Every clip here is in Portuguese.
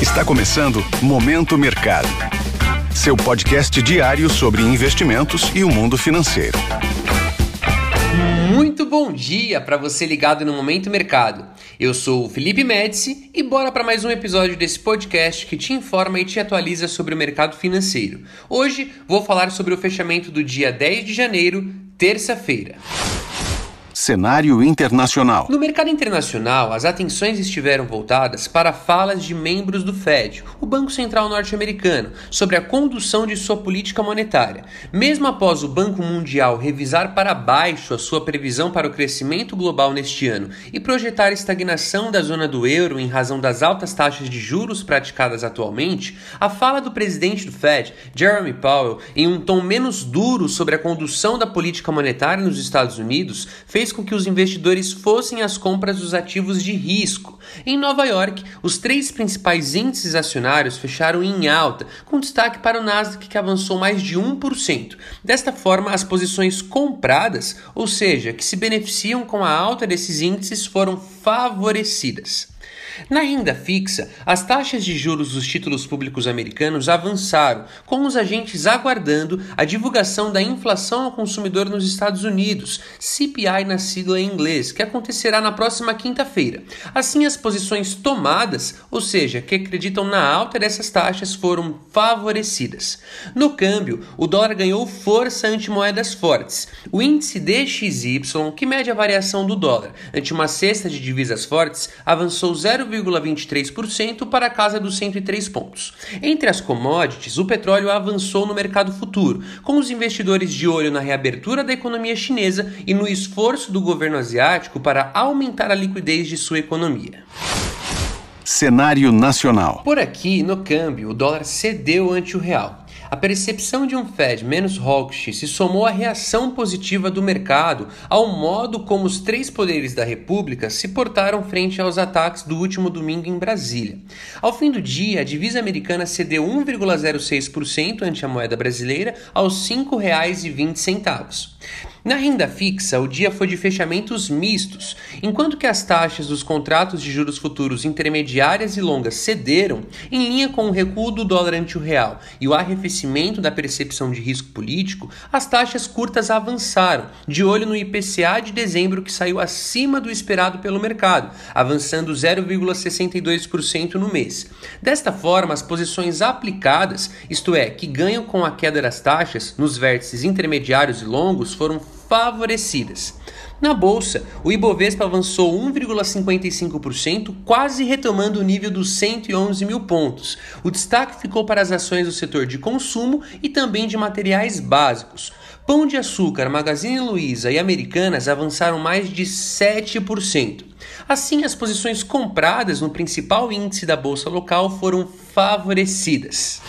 Está começando Momento Mercado. Seu podcast diário sobre investimentos e o mundo financeiro. Muito bom dia para você ligado no Momento Mercado. Eu sou o Felipe Médici e bora para mais um episódio desse podcast que te informa e te atualiza sobre o mercado financeiro. Hoje vou falar sobre o fechamento do dia 10 de janeiro, terça-feira. Cenário internacional. No mercado internacional, as atenções estiveram voltadas para falas de membros do Fed, o Banco Central norte-americano, sobre a condução de sua política monetária. Mesmo após o Banco Mundial revisar para baixo a sua previsão para o crescimento global neste ano e projetar estagnação da zona do euro em razão das altas taxas de juros praticadas atualmente, a fala do presidente do Fed, Jeremy Powell, em um tom menos duro sobre a condução da política monetária nos Estados Unidos, fez fez com que os investidores fossem às compras dos ativos de risco. Em Nova York, os três principais índices acionários fecharam em alta, com destaque para o Nasdaq que avançou mais de 1%. Desta forma, as posições compradas, ou seja, que se beneficiam com a alta desses índices, foram favorecidas. Na renda fixa, as taxas de juros dos títulos públicos americanos avançaram, com os agentes aguardando a divulgação da inflação ao consumidor nos Estados Unidos, CPI na sigla em inglês, que acontecerá na próxima quinta-feira. Assim, as posições tomadas, ou seja, que acreditam na alta dessas taxas, foram favorecidas. No câmbio, o dólar ganhou força ante moedas fortes. O índice DXY, que mede a variação do dólar ante uma cesta de divisas fortes, avançou 0, 0,23% para a casa dos 103 pontos. Entre as commodities, o petróleo avançou no mercado futuro, com os investidores de olho na reabertura da economia chinesa e no esforço do governo asiático para aumentar a liquidez de sua economia. Cenário nacional. Por aqui, no câmbio, o dólar cedeu ante o real. A percepção de um Fed menos hawkish se somou à reação positiva do mercado ao modo como os três poderes da República se portaram frente aos ataques do último domingo em Brasília. Ao fim do dia, a divisa americana cedeu 1,06% ante a moeda brasileira aos R$ 5,20. Na renda fixa, o dia foi de fechamentos mistos, enquanto que as taxas dos contratos de juros futuros intermediárias e longas cederam, em linha com o recuo do dólar ante o real e o arrefecimento da percepção de risco político, as taxas curtas avançaram, de olho no IPCA de dezembro que saiu acima do esperado pelo mercado, avançando 0,62% no mês. Desta forma, as posições aplicadas, isto é, que ganham com a queda das taxas nos vértices intermediários e longos, foram favorecidas. Na bolsa, o Ibovespa avançou 1,55%, quase retomando o nível dos 111 mil pontos. O destaque ficou para as ações do setor de consumo e também de materiais básicos. Pão de Açúcar, Magazine Luiza e Americanas avançaram mais de 7%. Assim, as posições compradas no principal índice da bolsa local foram favorecidas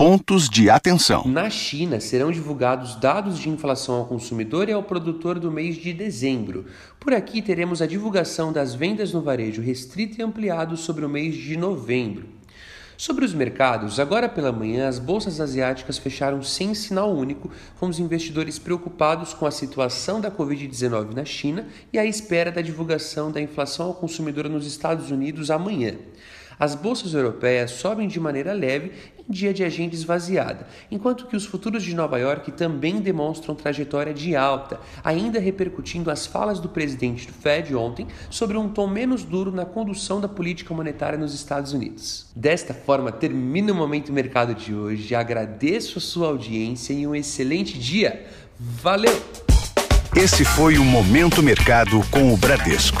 pontos de atenção. Na China serão divulgados dados de inflação ao consumidor e ao produtor do mês de dezembro. Por aqui teremos a divulgação das vendas no varejo restrito e ampliado sobre o mês de novembro. Sobre os mercados, agora pela manhã as bolsas asiáticas fecharam sem sinal único, com os investidores preocupados com a situação da Covid-19 na China e à espera da divulgação da inflação ao consumidor nos Estados Unidos amanhã. As bolsas europeias sobem de maneira leve em dia de agenda esvaziada, enquanto que os futuros de Nova York também demonstram trajetória de alta, ainda repercutindo as falas do presidente do Fed ontem sobre um tom menos duro na condução da política monetária nos Estados Unidos. Desta forma, termina o Momento Mercado de hoje. Agradeço a sua audiência e um excelente dia. Valeu! Esse foi o Momento Mercado com o Bradesco